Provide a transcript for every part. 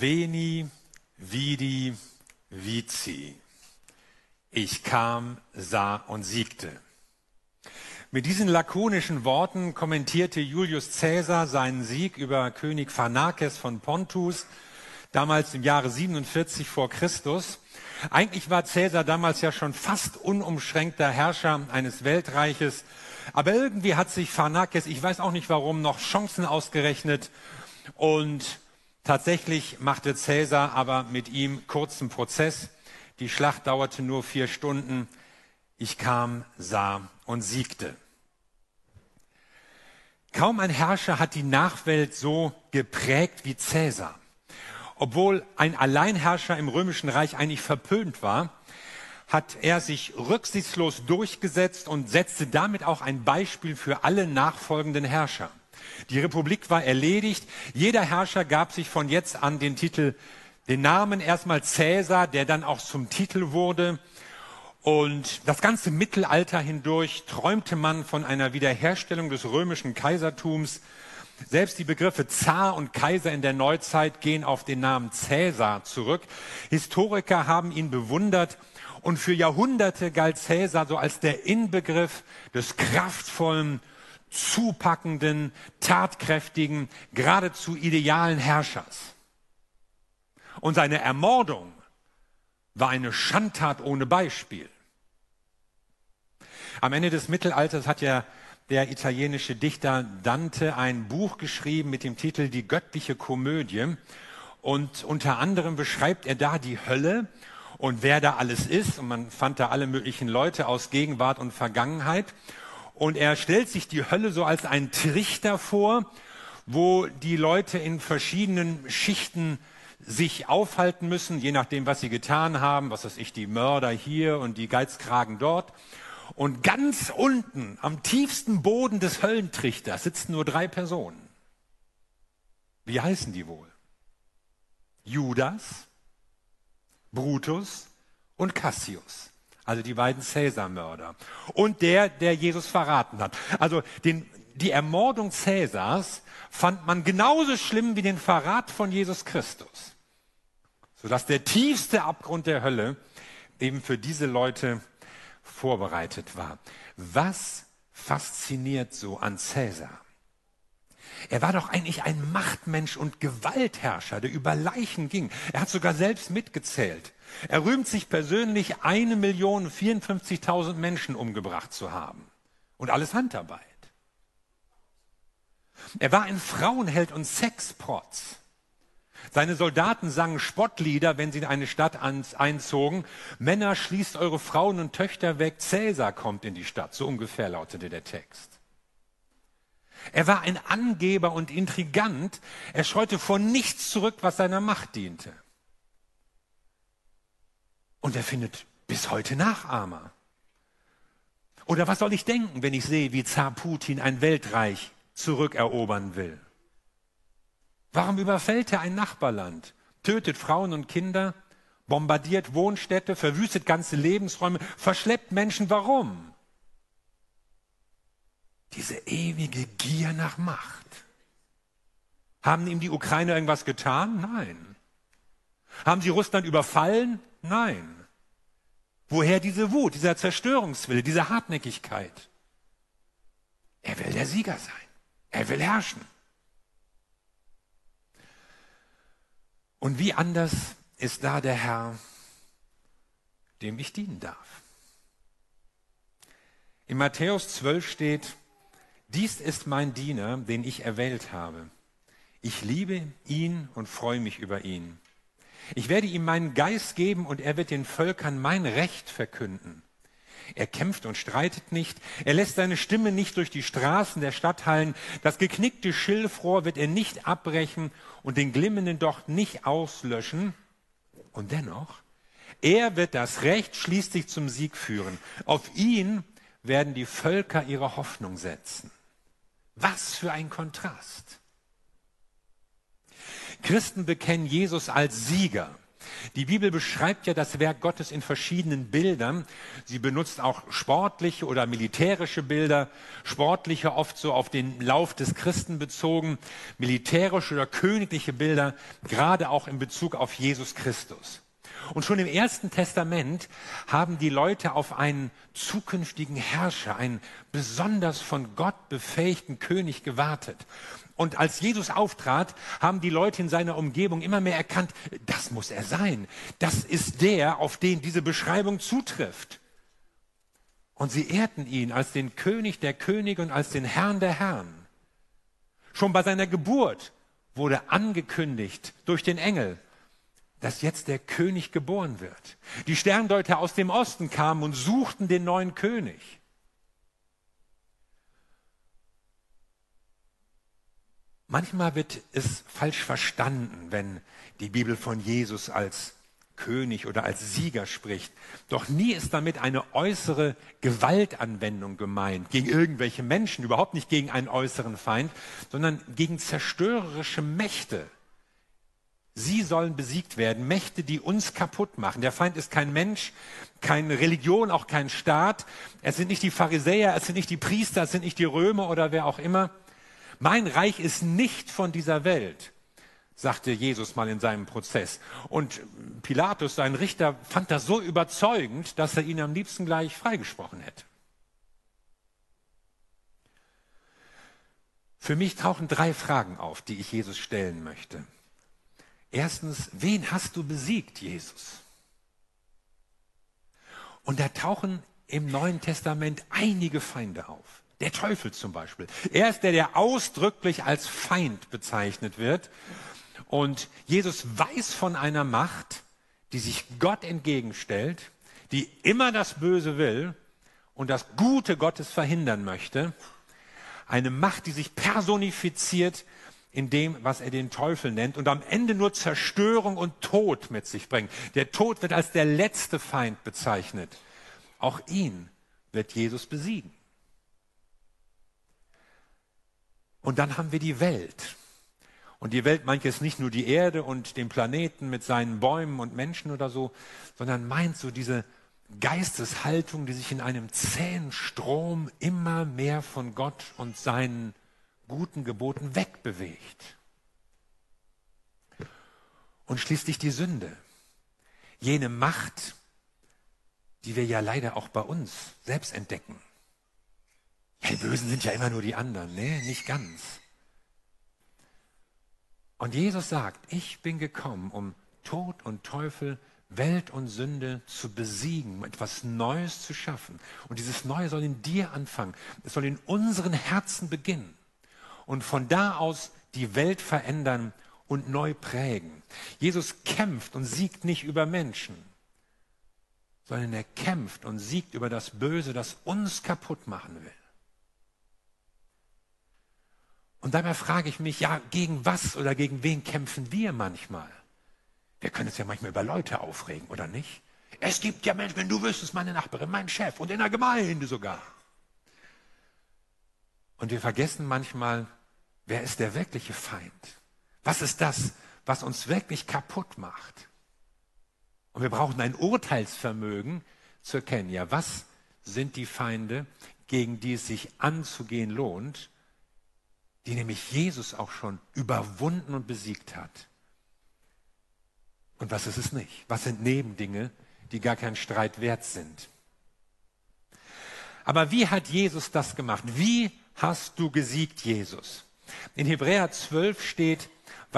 Veni, vidi, vici. Ich kam, sah und siegte. Mit diesen lakonischen Worten kommentierte Julius Caesar seinen Sieg über König Pharnakes von Pontus, damals im Jahre 47 vor Christus. Eigentlich war Caesar damals ja schon fast unumschränkter Herrscher eines Weltreiches, aber irgendwie hat sich Pharnakes, ich weiß auch nicht warum, noch Chancen ausgerechnet und tatsächlich machte Caesar aber mit ihm kurzen Prozess. Die Schlacht dauerte nur vier Stunden. Ich kam, sah und siegte. Kaum ein Herrscher hat die Nachwelt so geprägt wie Cäsar. Obwohl ein Alleinherrscher im römischen Reich eigentlich verpönt war, hat er sich rücksichtslos durchgesetzt und setzte damit auch ein Beispiel für alle nachfolgenden Herrscher. Die Republik war erledigt. Jeder Herrscher gab sich von jetzt an den Titel, den Namen erstmal Cäsar, der dann auch zum Titel wurde. Und das ganze Mittelalter hindurch träumte man von einer Wiederherstellung des römischen Kaisertums. Selbst die Begriffe Zar und Kaiser in der Neuzeit gehen auf den Namen Cäsar zurück. Historiker haben ihn bewundert und für Jahrhunderte galt Cäsar so als der Inbegriff des kraftvollen, zupackenden, tatkräftigen, geradezu idealen Herrschers. Und seine Ermordung war eine Schandtat ohne Beispiel. Am Ende des Mittelalters hat ja der italienische Dichter Dante ein Buch geschrieben mit dem Titel Die göttliche Komödie. Und unter anderem beschreibt er da die Hölle und wer da alles ist. Und man fand da alle möglichen Leute aus Gegenwart und Vergangenheit. Und er stellt sich die Hölle so als ein Trichter vor, wo die Leute in verschiedenen Schichten sich aufhalten müssen, je nachdem, was sie getan haben, was weiß ich, die Mörder hier und die Geizkragen dort. Und ganz unten, am tiefsten Boden des Höllentrichters, sitzen nur drei Personen. Wie heißen die wohl? Judas, Brutus und Cassius. Also die beiden Cäsar-Mörder. Und der, der Jesus verraten hat. Also den, die Ermordung Cäsars fand man genauso schlimm wie den Verrat von Jesus Christus. Sodass der tiefste Abgrund der Hölle eben für diese Leute vorbereitet war. Was fasziniert so an Cäsar? Er war doch eigentlich ein Machtmensch und Gewaltherrscher, der über Leichen ging. Er hat sogar selbst mitgezählt. Er rühmt sich persönlich, eine Million 54.000 Menschen umgebracht zu haben. Und alles Handarbeit. Er war ein Frauenheld und Sexprotz. Seine Soldaten sangen Spottlieder, wenn sie in eine Stadt einzogen. Männer, schließt eure Frauen und Töchter weg, Cäsar kommt in die Stadt. So ungefähr lautete der Text. Er war ein Angeber und Intrigant. Er scheute vor nichts zurück, was seiner Macht diente. Und er findet bis heute Nachahmer. Oder was soll ich denken, wenn ich sehe, wie Zar Putin ein Weltreich zurückerobern will? Warum überfällt er ein Nachbarland, tötet Frauen und Kinder, bombardiert Wohnstädte, verwüstet ganze Lebensräume, verschleppt Menschen? Warum? Diese ewige Gier nach Macht. Haben ihm die Ukrainer irgendwas getan? Nein. Haben sie Russland überfallen? Nein. Woher diese Wut, dieser Zerstörungswille, diese Hartnäckigkeit? Er will der Sieger sein. Er will herrschen. Und wie anders ist da der Herr, dem ich dienen darf. In Matthäus 12 steht, dies ist mein Diener, den ich erwählt habe. Ich liebe ihn und freue mich über ihn. Ich werde ihm meinen Geist geben und er wird den Völkern mein Recht verkünden. Er kämpft und streitet nicht. Er lässt seine Stimme nicht durch die Straßen der Stadt hallen. Das geknickte Schilfrohr wird er nicht abbrechen und den glimmenden Docht nicht auslöschen. Und dennoch, er wird das Recht schließlich zum Sieg führen. Auf ihn werden die Völker ihre Hoffnung setzen. Was für ein Kontrast. Christen bekennen Jesus als Sieger. Die Bibel beschreibt ja das Werk Gottes in verschiedenen Bildern. Sie benutzt auch sportliche oder militärische Bilder, sportliche oft so auf den Lauf des Christen bezogen, militärische oder königliche Bilder, gerade auch in Bezug auf Jesus Christus. Und schon im Ersten Testament haben die Leute auf einen zukünftigen Herrscher, einen besonders von Gott befähigten König gewartet. Und als Jesus auftrat, haben die Leute in seiner Umgebung immer mehr erkannt, das muss er sein. Das ist der, auf den diese Beschreibung zutrifft. Und sie ehrten ihn als den König der Könige und als den Herrn der Herren. Schon bei seiner Geburt wurde angekündigt durch den Engel, dass jetzt der König geboren wird. Die Sterndeuter aus dem Osten kamen und suchten den neuen König. Manchmal wird es falsch verstanden, wenn die Bibel von Jesus als König oder als Sieger spricht. Doch nie ist damit eine äußere Gewaltanwendung gemeint gegen irgendwelche Menschen, überhaupt nicht gegen einen äußeren Feind, sondern gegen zerstörerische Mächte. Sie sollen besiegt werden, Mächte, die uns kaputt machen. Der Feind ist kein Mensch, keine Religion, auch kein Staat. Es sind nicht die Pharisäer, es sind nicht die Priester, es sind nicht die Römer oder wer auch immer. Mein Reich ist nicht von dieser Welt, sagte Jesus mal in seinem Prozess. Und Pilatus, sein Richter, fand das so überzeugend, dass er ihn am liebsten gleich freigesprochen hätte. Für mich tauchen drei Fragen auf, die ich Jesus stellen möchte. Erstens, wen hast du besiegt, Jesus? Und da tauchen im Neuen Testament einige Feinde auf. Der Teufel zum Beispiel. Er ist der, der ausdrücklich als Feind bezeichnet wird. Und Jesus weiß von einer Macht, die sich Gott entgegenstellt, die immer das Böse will und das Gute Gottes verhindern möchte. Eine Macht, die sich personifiziert in dem, was er den Teufel nennt und am Ende nur Zerstörung und Tod mit sich bringt. Der Tod wird als der letzte Feind bezeichnet. Auch ihn wird Jesus besiegen. Und dann haben wir die Welt. Und die Welt meint jetzt nicht nur die Erde und den Planeten mit seinen Bäumen und Menschen oder so, sondern meint so diese Geisteshaltung, die sich in einem zähen Strom immer mehr von Gott und seinen guten Geboten wegbewegt. Und schließlich die Sünde, jene Macht, die wir ja leider auch bei uns selbst entdecken. Die Bösen sind ja immer nur die anderen. Nee, nicht ganz. Und Jesus sagt, ich bin gekommen, um Tod und Teufel, Welt und Sünde zu besiegen, um etwas Neues zu schaffen. Und dieses Neue soll in dir anfangen. Es soll in unseren Herzen beginnen. Und von da aus die Welt verändern und neu prägen. Jesus kämpft und siegt nicht über Menschen, sondern er kämpft und siegt über das Böse, das uns kaputt machen will. Und dabei frage ich mich, ja, gegen was oder gegen wen kämpfen wir manchmal? Wir können uns ja manchmal über Leute aufregen, oder nicht? Es gibt ja Menschen, wenn du wüsstest, meine Nachbarin, mein Chef und in der Gemeinde sogar. Und wir vergessen manchmal, wer ist der wirkliche Feind? Was ist das, was uns wirklich kaputt macht? Und wir brauchen ein Urteilsvermögen zu erkennen, ja, was sind die Feinde, gegen die es sich anzugehen lohnt die nämlich Jesus auch schon überwunden und besiegt hat. Und was ist es nicht? Was sind Nebendinge, die gar kein Streit wert sind? Aber wie hat Jesus das gemacht? Wie hast du gesiegt, Jesus? In Hebräer 12 steht,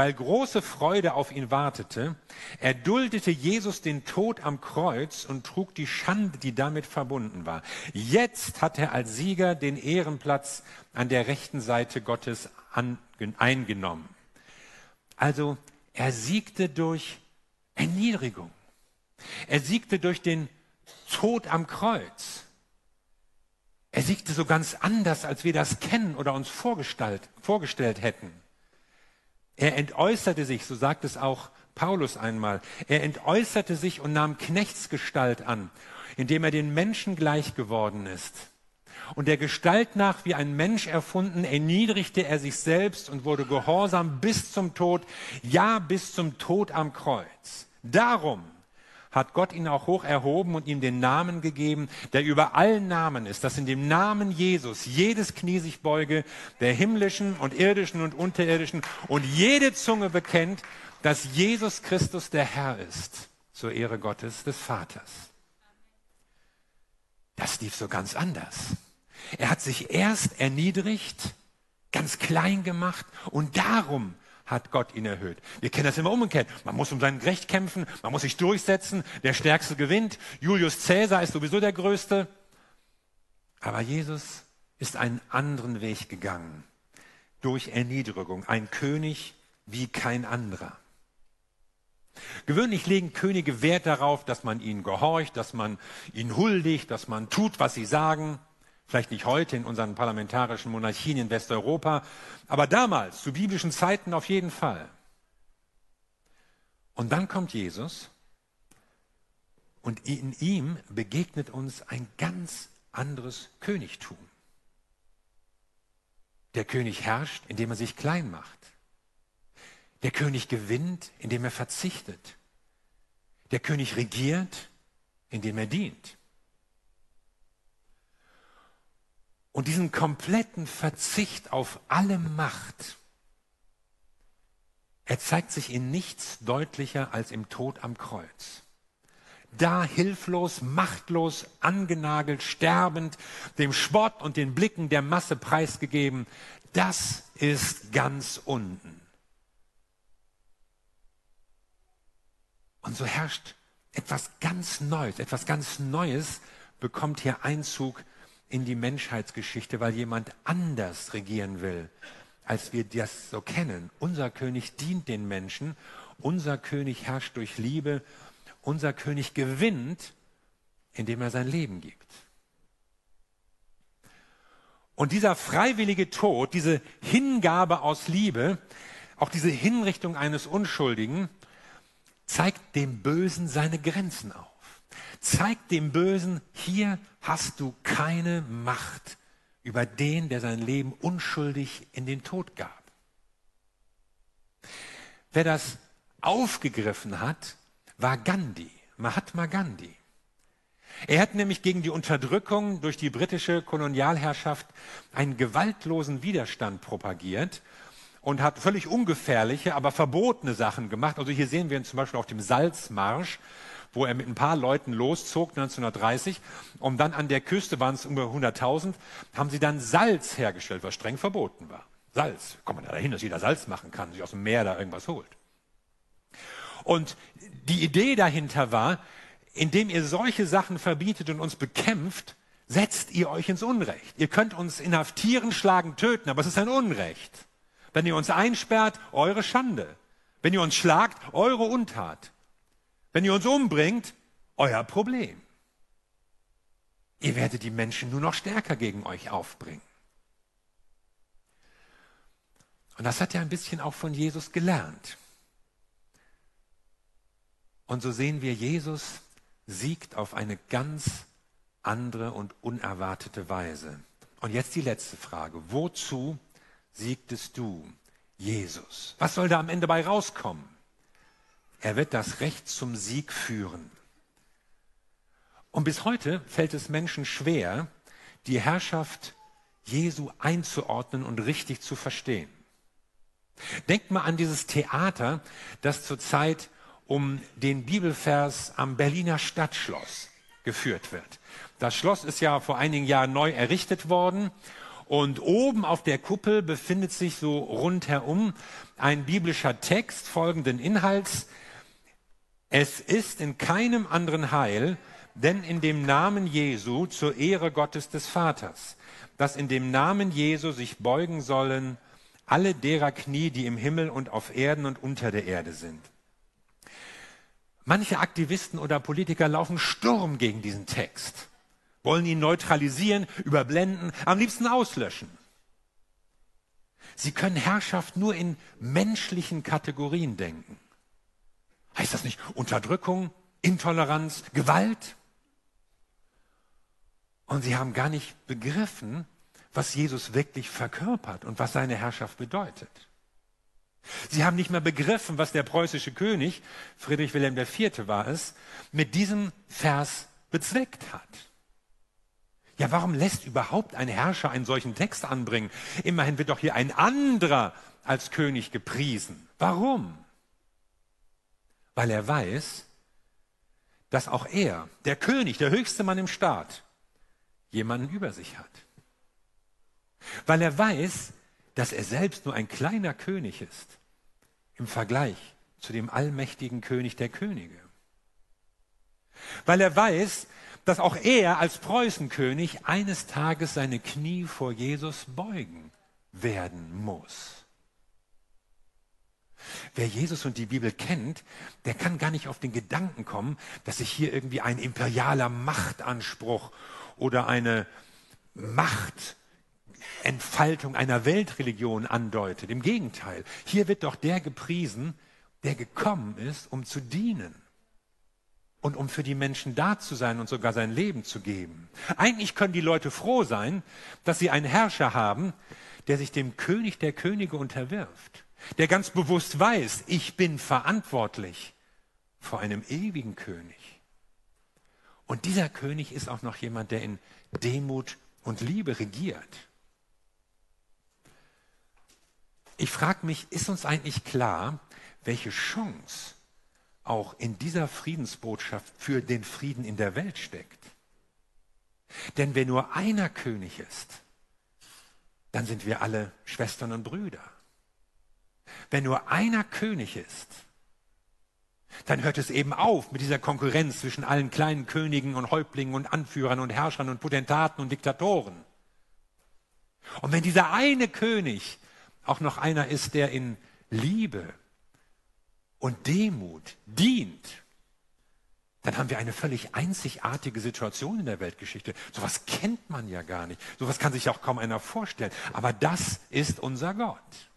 weil große Freude auf ihn wartete, erduldete Jesus den Tod am Kreuz und trug die Schande, die damit verbunden war. Jetzt hat er als Sieger den Ehrenplatz an der rechten Seite Gottes an, eingenommen. Also er siegte durch Erniedrigung. Er siegte durch den Tod am Kreuz. Er siegte so ganz anders, als wir das kennen oder uns vorgestellt, vorgestellt hätten. Er entäußerte sich, so sagt es auch Paulus einmal, er entäußerte sich und nahm Knechtsgestalt an, indem er den Menschen gleich geworden ist. Und der Gestalt nach wie ein Mensch erfunden, erniedrigte er sich selbst und wurde gehorsam bis zum Tod, ja bis zum Tod am Kreuz. Darum hat Gott ihn auch hoch erhoben und ihm den Namen gegeben, der über allen Namen ist, dass in dem Namen Jesus jedes Knie sich beuge, der himmlischen und irdischen und unterirdischen, und jede Zunge bekennt, dass Jesus Christus der Herr ist, zur Ehre Gottes des Vaters. Das lief so ganz anders. Er hat sich erst erniedrigt, ganz klein gemacht und darum hat Gott ihn erhöht. Wir kennen das immer umgekehrt. Man muss um sein Recht kämpfen, man muss sich durchsetzen, der Stärkste gewinnt. Julius Caesar ist sowieso der Größte. Aber Jesus ist einen anderen Weg gegangen. Durch Erniedrigung. Ein König wie kein anderer. Gewöhnlich legen Könige Wert darauf, dass man ihnen gehorcht, dass man ihnen huldigt, dass man tut, was sie sagen. Vielleicht nicht heute in unseren parlamentarischen Monarchien in Westeuropa, aber damals, zu biblischen Zeiten auf jeden Fall. Und dann kommt Jesus und in ihm begegnet uns ein ganz anderes Königtum. Der König herrscht, indem er sich klein macht. Der König gewinnt, indem er verzichtet. Der König regiert, indem er dient. Und diesen kompletten Verzicht auf alle Macht, er zeigt sich in nichts deutlicher als im Tod am Kreuz. Da hilflos, machtlos, angenagelt, sterbend, dem Spott und den Blicken der Masse preisgegeben, das ist ganz unten. Und so herrscht etwas ganz Neues, etwas ganz Neues bekommt hier Einzug in die Menschheitsgeschichte, weil jemand anders regieren will, als wir das so kennen. Unser König dient den Menschen, unser König herrscht durch Liebe, unser König gewinnt, indem er sein Leben gibt. Und dieser freiwillige Tod, diese Hingabe aus Liebe, auch diese Hinrichtung eines Unschuldigen, zeigt dem Bösen seine Grenzen auf. Zeigt dem Bösen, hier hast du keine Macht über den, der sein Leben unschuldig in den Tod gab. Wer das aufgegriffen hat, war Gandhi, Mahatma Gandhi. Er hat nämlich gegen die Unterdrückung durch die britische Kolonialherrschaft einen gewaltlosen Widerstand propagiert und hat völlig ungefährliche, aber verbotene Sachen gemacht. Also hier sehen wir ihn zum Beispiel auf dem Salzmarsch wo er mit ein paar Leuten loszog 1930, um dann an der Küste, waren es über 100.000, haben sie dann Salz hergestellt, was streng verboten war. Salz, kommt man ja dahin, dass jeder Salz machen kann, sich aus dem Meer da irgendwas holt. Und die Idee dahinter war, indem ihr solche Sachen verbietet und uns bekämpft, setzt ihr euch ins Unrecht. Ihr könnt uns inhaftieren, schlagen, töten, aber es ist ein Unrecht. Wenn ihr uns einsperrt, eure Schande. Wenn ihr uns schlagt, eure Untat. Wenn ihr uns umbringt, euer Problem. Ihr werdet die Menschen nur noch stärker gegen euch aufbringen. Und das hat er ein bisschen auch von Jesus gelernt. Und so sehen wir, Jesus siegt auf eine ganz andere und unerwartete Weise. Und jetzt die letzte Frage. Wozu siegtest du, Jesus? Was soll da am Ende bei rauskommen? Er wird das Recht zum Sieg führen. Und bis heute fällt es Menschen schwer, die Herrschaft Jesu einzuordnen und richtig zu verstehen. Denkt mal an dieses Theater, das zurzeit um den Bibelvers am Berliner Stadtschloss geführt wird. Das Schloss ist ja vor einigen Jahren neu errichtet worden und oben auf der Kuppel befindet sich so rundherum ein biblischer Text folgenden Inhalts, es ist in keinem anderen Heil, denn in dem Namen Jesu zur Ehre Gottes des Vaters, dass in dem Namen Jesu sich beugen sollen alle derer Knie, die im Himmel und auf Erden und unter der Erde sind. Manche Aktivisten oder Politiker laufen Sturm gegen diesen Text, wollen ihn neutralisieren, überblenden, am liebsten auslöschen. Sie können Herrschaft nur in menschlichen Kategorien denken. Heißt das nicht Unterdrückung, Intoleranz, Gewalt? Und sie haben gar nicht begriffen, was Jesus wirklich verkörpert und was seine Herrschaft bedeutet. Sie haben nicht mehr begriffen, was der preußische König, Friedrich Wilhelm IV. war es, mit diesem Vers bezweckt hat. Ja, warum lässt überhaupt ein Herrscher einen solchen Text anbringen? Immerhin wird doch hier ein anderer als König gepriesen. Warum? Weil er weiß, dass auch er, der König, der höchste Mann im Staat, jemanden über sich hat. Weil er weiß, dass er selbst nur ein kleiner König ist im Vergleich zu dem allmächtigen König der Könige. Weil er weiß, dass auch er als Preußenkönig eines Tages seine Knie vor Jesus beugen werden muss. Wer Jesus und die Bibel kennt, der kann gar nicht auf den Gedanken kommen, dass sich hier irgendwie ein imperialer Machtanspruch oder eine Machtentfaltung einer Weltreligion andeutet. Im Gegenteil, hier wird doch der gepriesen, der gekommen ist, um zu dienen und um für die Menschen da zu sein und sogar sein Leben zu geben. Eigentlich können die Leute froh sein, dass sie einen Herrscher haben, der sich dem König der Könige unterwirft, der ganz bewusst weiß, ich bin verantwortlich vor einem ewigen König. Und dieser König ist auch noch jemand, der in Demut und Liebe regiert. Ich frage mich, ist uns eigentlich klar, welche Chance auch in dieser Friedensbotschaft für den Frieden in der Welt steckt. Denn wenn nur einer König ist, dann sind wir alle Schwestern und Brüder. Wenn nur einer König ist, dann hört es eben auf mit dieser Konkurrenz zwischen allen kleinen Königen und Häuptlingen und Anführern und Herrschern und Potentaten und Diktatoren. Und wenn dieser eine König auch noch einer ist, der in Liebe und Demut dient, dann haben wir eine völlig einzigartige Situation in der Weltgeschichte. Sowas kennt man ja gar nicht. Sowas kann sich auch kaum einer vorstellen. Aber das ist unser Gott.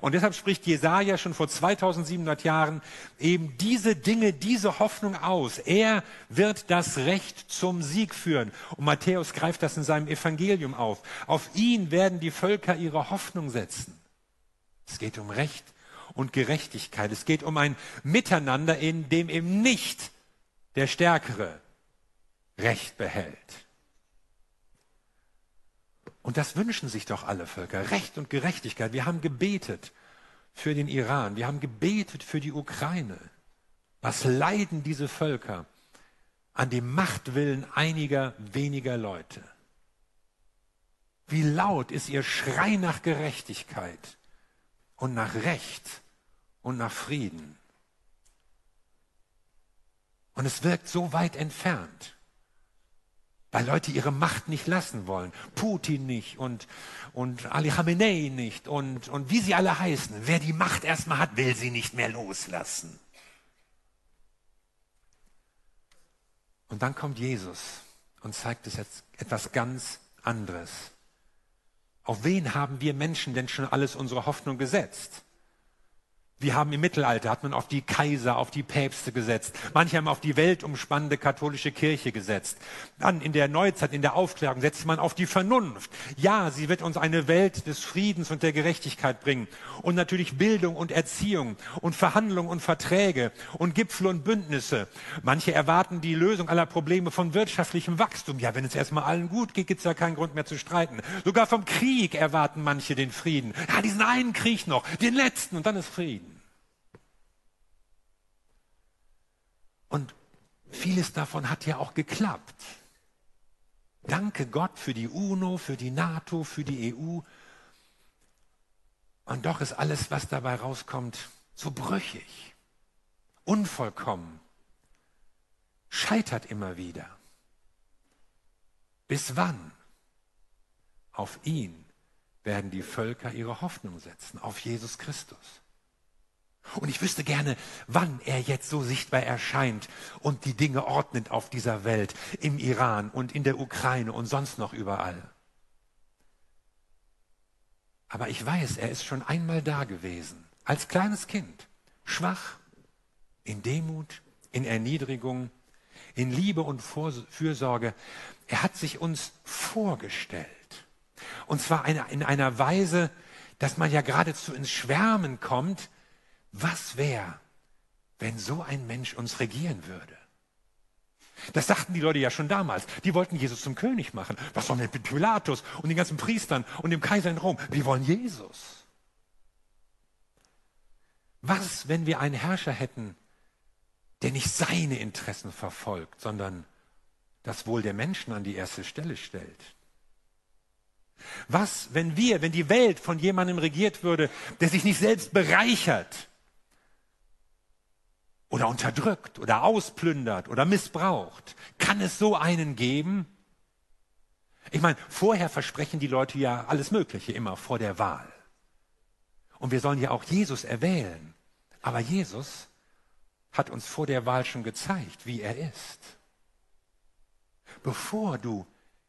Und deshalb spricht Jesaja schon vor 2700 Jahren eben diese Dinge, diese Hoffnung aus. Er wird das Recht zum Sieg führen. Und Matthäus greift das in seinem Evangelium auf. Auf ihn werden die Völker ihre Hoffnung setzen. Es geht um Recht und Gerechtigkeit. Es geht um ein Miteinander, in dem eben nicht der Stärkere Recht behält. Und das wünschen sich doch alle Völker, Recht und Gerechtigkeit. Wir haben gebetet für den Iran, wir haben gebetet für die Ukraine. Was leiden diese Völker an dem Machtwillen einiger weniger Leute? Wie laut ist ihr Schrei nach Gerechtigkeit und nach Recht und nach Frieden. Und es wirkt so weit entfernt, weil Leute ihre Macht nicht lassen wollen. Putin nicht und, und Ali Khamenei nicht und, und wie sie alle heißen. Wer die Macht erstmal hat, will sie nicht mehr loslassen. Und dann kommt Jesus und zeigt es jetzt etwas ganz anderes. Auf wen haben wir Menschen denn schon alles unsere Hoffnung gesetzt? Wir haben im Mittelalter, hat man auf die Kaiser, auf die Päpste gesetzt. Manche haben auf die weltumspannende katholische Kirche gesetzt. Dann in der Neuzeit, in der Aufklärung setzt man auf die Vernunft. Ja, sie wird uns eine Welt des Friedens und der Gerechtigkeit bringen. Und natürlich Bildung und Erziehung und Verhandlungen und Verträge und Gipfel und Bündnisse. Manche erwarten die Lösung aller Probleme von wirtschaftlichem Wachstum. Ja, wenn es erstmal allen gut geht, gibt es ja keinen Grund mehr zu streiten. Sogar vom Krieg erwarten manche den Frieden. Ja, diesen einen Krieg noch, den letzten und dann ist Frieden. Und vieles davon hat ja auch geklappt. Danke Gott für die UNO, für die NATO, für die EU. Und doch ist alles, was dabei rauskommt, so brüchig, unvollkommen, scheitert immer wieder. Bis wann? Auf ihn werden die Völker ihre Hoffnung setzen, auf Jesus Christus. Und ich wüsste gerne, wann er jetzt so sichtbar erscheint und die Dinge ordnet auf dieser Welt, im Iran und in der Ukraine und sonst noch überall. Aber ich weiß, er ist schon einmal da gewesen, als kleines Kind, schwach, in Demut, in Erniedrigung, in Liebe und Fürsorge. Er hat sich uns vorgestellt. Und zwar in einer Weise, dass man ja geradezu ins Schwärmen kommt, was wäre, wenn so ein Mensch uns regieren würde? Das sagten die Leute ja schon damals. Die wollten Jesus zum König machen. Was wir mit Pilatus und den ganzen Priestern und dem Kaiser in Rom? Wir wollen Jesus. Was, wenn wir einen Herrscher hätten, der nicht seine Interessen verfolgt, sondern das Wohl der Menschen an die erste Stelle stellt? Was, wenn wir, wenn die Welt von jemandem regiert würde, der sich nicht selbst bereichert oder unterdrückt oder ausplündert oder missbraucht? Kann es so einen geben? Ich meine, vorher versprechen die Leute ja alles Mögliche immer vor der Wahl. Und wir sollen ja auch Jesus erwählen. Aber Jesus hat uns vor der Wahl schon gezeigt, wie er ist. Bevor du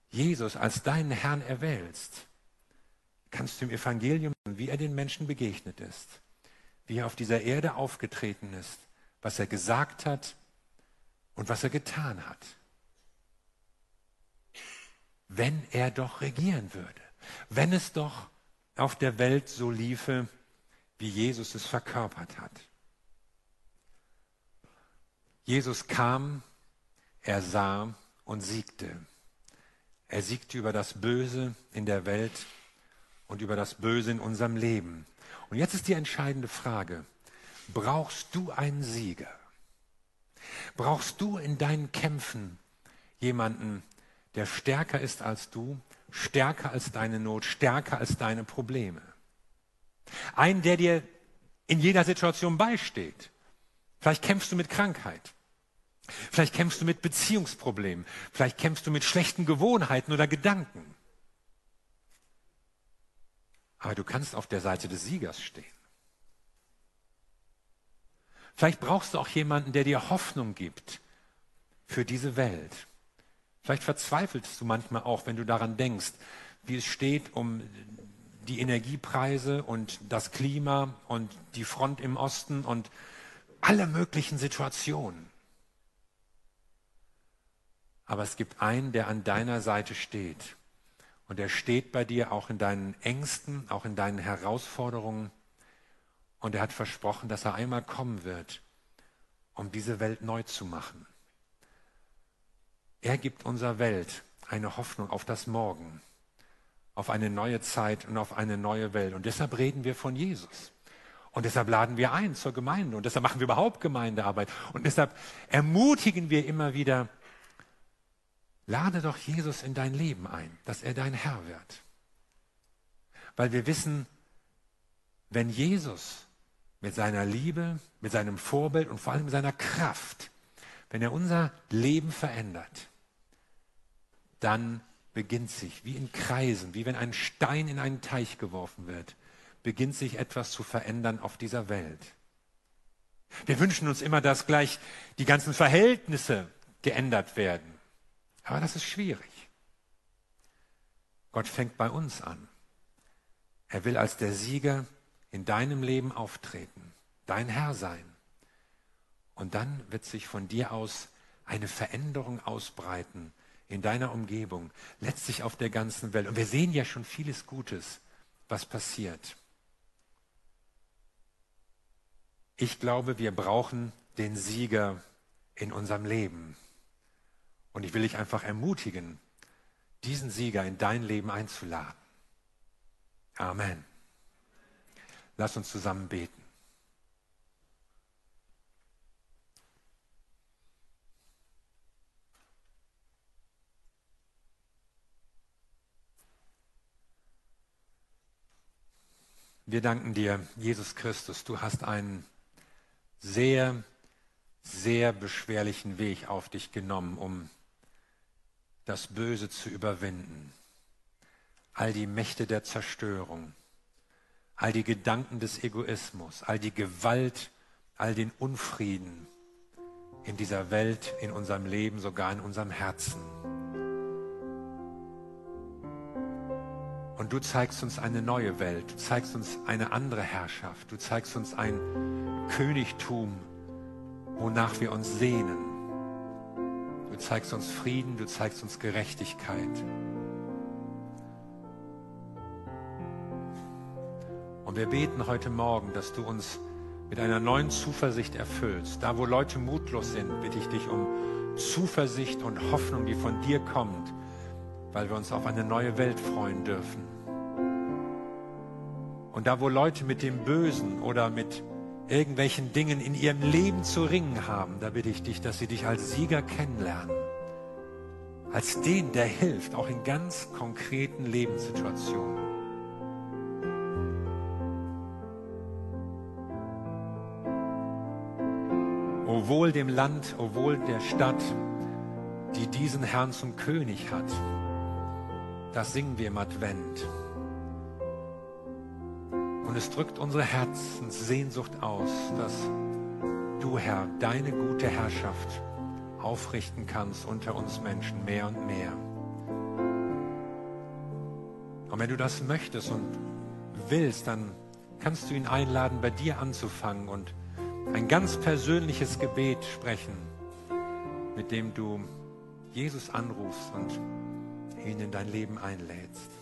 Jesus als deinen Herrn erwählst, kannst du im Evangelium, wie er den Menschen begegnet ist, wie er auf dieser Erde aufgetreten ist, was er gesagt hat und was er getan hat. Wenn er doch regieren würde, wenn es doch auf der Welt so liefe, wie Jesus es verkörpert hat. Jesus kam, er sah und siegte. Er siegte über das Böse in der Welt und über das Böse in unserem Leben. Und jetzt ist die entscheidende Frage, brauchst du einen Sieger? Brauchst du in deinen Kämpfen jemanden, der stärker ist als du, stärker als deine Not, stärker als deine Probleme? Einen, der dir in jeder Situation beisteht. Vielleicht kämpfst du mit Krankheit. Vielleicht kämpfst du mit Beziehungsproblemen. Vielleicht kämpfst du mit schlechten Gewohnheiten oder Gedanken. Aber du kannst auf der Seite des Siegers stehen. Vielleicht brauchst du auch jemanden, der dir Hoffnung gibt für diese Welt. Vielleicht verzweifelst du manchmal auch, wenn du daran denkst, wie es steht um die Energiepreise und das Klima und die Front im Osten und alle möglichen Situationen. Aber es gibt einen, der an deiner Seite steht. Und er steht bei dir auch in deinen Ängsten, auch in deinen Herausforderungen. Und er hat versprochen, dass er einmal kommen wird, um diese Welt neu zu machen. Er gibt unserer Welt eine Hoffnung auf das Morgen, auf eine neue Zeit und auf eine neue Welt. Und deshalb reden wir von Jesus. Und deshalb laden wir ein zur Gemeinde. Und deshalb machen wir überhaupt Gemeindearbeit. Und deshalb ermutigen wir immer wieder, Lade doch Jesus in dein Leben ein, dass er dein Herr wird. Weil wir wissen, wenn Jesus mit seiner Liebe, mit seinem Vorbild und vor allem mit seiner Kraft, wenn er unser Leben verändert, dann beginnt sich wie in Kreisen, wie wenn ein Stein in einen Teich geworfen wird, beginnt sich etwas zu verändern auf dieser Welt. Wir wünschen uns immer, dass gleich die ganzen Verhältnisse geändert werden. Aber das ist schwierig. Gott fängt bei uns an. Er will als der Sieger in deinem Leben auftreten, dein Herr sein. Und dann wird sich von dir aus eine Veränderung ausbreiten in deiner Umgebung, letztlich auf der ganzen Welt. Und wir sehen ja schon vieles Gutes, was passiert. Ich glaube, wir brauchen den Sieger in unserem Leben. Und ich will dich einfach ermutigen, diesen Sieger in dein Leben einzuladen. Amen. Lass uns zusammen beten. Wir danken dir, Jesus Christus, du hast einen sehr, sehr beschwerlichen Weg auf dich genommen, um das Böse zu überwinden, all die Mächte der Zerstörung, all die Gedanken des Egoismus, all die Gewalt, all den Unfrieden in dieser Welt, in unserem Leben, sogar in unserem Herzen. Und du zeigst uns eine neue Welt, du zeigst uns eine andere Herrschaft, du zeigst uns ein Königtum, wonach wir uns sehnen. Du zeigst uns Frieden, du zeigst uns Gerechtigkeit. Wir beten heute Morgen, dass du uns mit einer neuen Zuversicht erfüllst. Da, wo Leute mutlos sind, bitte ich dich um Zuversicht und Hoffnung, die von dir kommt, weil wir uns auf eine neue Welt freuen dürfen. Und da, wo Leute mit dem Bösen oder mit irgendwelchen Dingen in ihrem Leben zu ringen haben, da bitte ich dich, dass sie dich als Sieger kennenlernen. Als den, der hilft, auch in ganz konkreten Lebenssituationen. Wohl dem Land, o wohl der Stadt, die diesen Herrn zum König hat. Das singen wir im Advent. Und es drückt unsere Herzenssehnsucht aus, dass du, Herr, deine gute Herrschaft aufrichten kannst unter uns Menschen mehr und mehr. Und wenn du das möchtest und willst, dann kannst du ihn einladen, bei dir anzufangen und ein ganz persönliches Gebet sprechen, mit dem du Jesus anrufst und ihn in dein Leben einlädst.